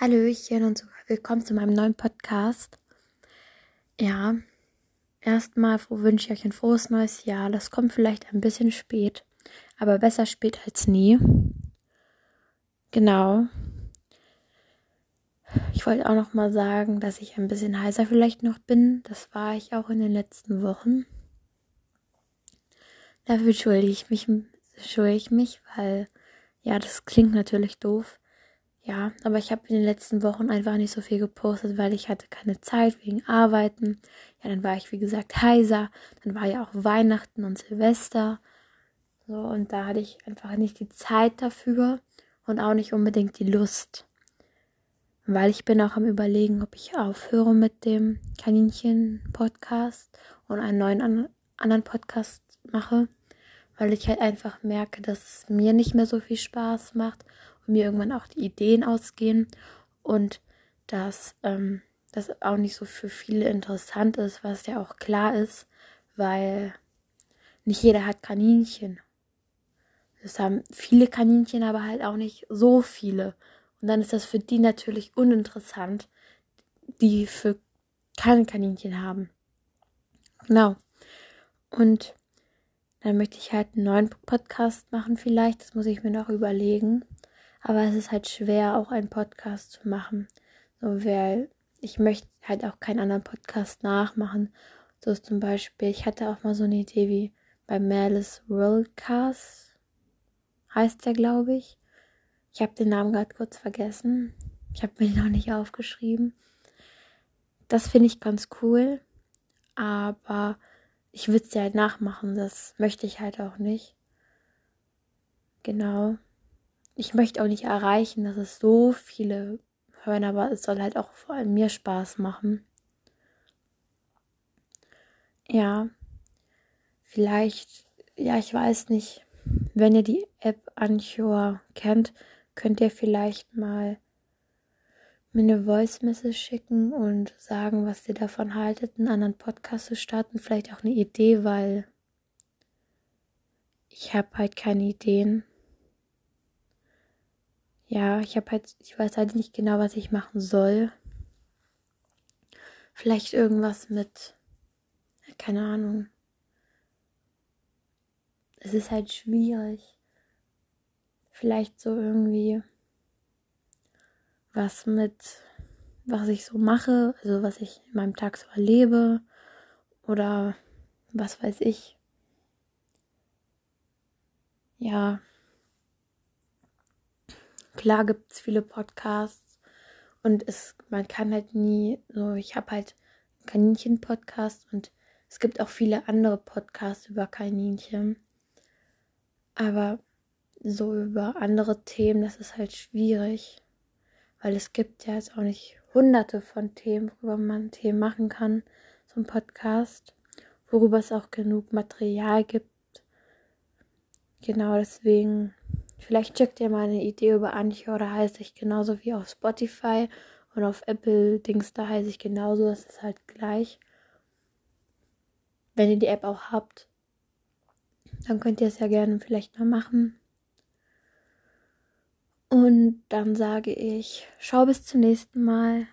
Hallöchen und willkommen zu meinem neuen Podcast. Ja, erstmal wünsche ich euch ein frohes neues Jahr. Das kommt vielleicht ein bisschen spät, aber besser spät als nie. Genau. Ich wollte auch noch mal sagen, dass ich ein bisschen heißer vielleicht noch bin. Das war ich auch in den letzten Wochen. Dafür entschuldige ich mich, entschuldige ich mich, weil ja, das klingt natürlich doof. Ja, aber ich habe in den letzten Wochen einfach nicht so viel gepostet, weil ich hatte keine Zeit wegen Arbeiten. Ja, dann war ich, wie gesagt, heiser. Dann war ja auch Weihnachten und Silvester. So, und da hatte ich einfach nicht die Zeit dafür und auch nicht unbedingt die Lust. Weil ich bin auch am überlegen, ob ich aufhöre mit dem Kaninchen-Podcast und einen neuen anderen Podcast mache. Weil ich halt einfach merke, dass es mir nicht mehr so viel Spaß macht mir irgendwann auch die Ideen ausgehen und dass ähm, das auch nicht so für viele interessant ist, was ja auch klar ist, weil nicht jeder hat Kaninchen. Das haben viele Kaninchen, aber halt auch nicht so viele. Und dann ist das für die natürlich uninteressant, die für keine Kaninchen haben. Genau. Und dann möchte ich halt einen neuen Podcast machen vielleicht. Das muss ich mir noch überlegen. Aber es ist halt schwer, auch einen Podcast zu machen. So, weil ich möchte halt auch keinen anderen Podcast nachmachen. So ist zum Beispiel, ich hatte auch mal so eine Idee wie bei Malice Worldcast. Heißt der, glaube ich. Ich habe den Namen gerade kurz vergessen. Ich habe mir noch nicht aufgeschrieben. Das finde ich ganz cool. Aber ich würde es ja halt nachmachen. Das möchte ich halt auch nicht. Genau ich möchte auch nicht erreichen, dass es so viele hören, aber es soll halt auch vor allem mir Spaß machen. Ja, vielleicht, ja, ich weiß nicht. Wenn ihr die App Anchor kennt, könnt ihr vielleicht mal mir eine Voice Message schicken und sagen, was ihr davon haltet, einen anderen Podcast zu starten. Vielleicht auch eine Idee, weil ich habe halt keine Ideen ja, ich habe halt, ich weiß halt nicht genau, was ich machen soll. Vielleicht irgendwas mit, keine Ahnung. Es ist halt schwierig. Vielleicht so irgendwie was mit, was ich so mache, also was ich in meinem Tag so erlebe oder was weiß ich. Ja, klar gibt es viele Podcasts und es, man kann halt nie, so ich habe halt Kaninchen-Podcast und es gibt auch viele andere Podcasts über Kaninchen. Aber so über andere Themen, das ist halt schwierig. Weil es gibt ja jetzt auch nicht hunderte von Themen, worüber man Themen machen kann. So ein Podcast, worüber es auch genug Material gibt. Genau deswegen Vielleicht checkt ihr mal eine Idee über Anchor, oder heiße ich genauso wie auf Spotify und auf Apple Dings, da heiße ich genauso, das ist halt gleich. Wenn ihr die App auch habt, dann könnt ihr es ja gerne vielleicht mal machen. Und dann sage ich, schau bis zum nächsten Mal.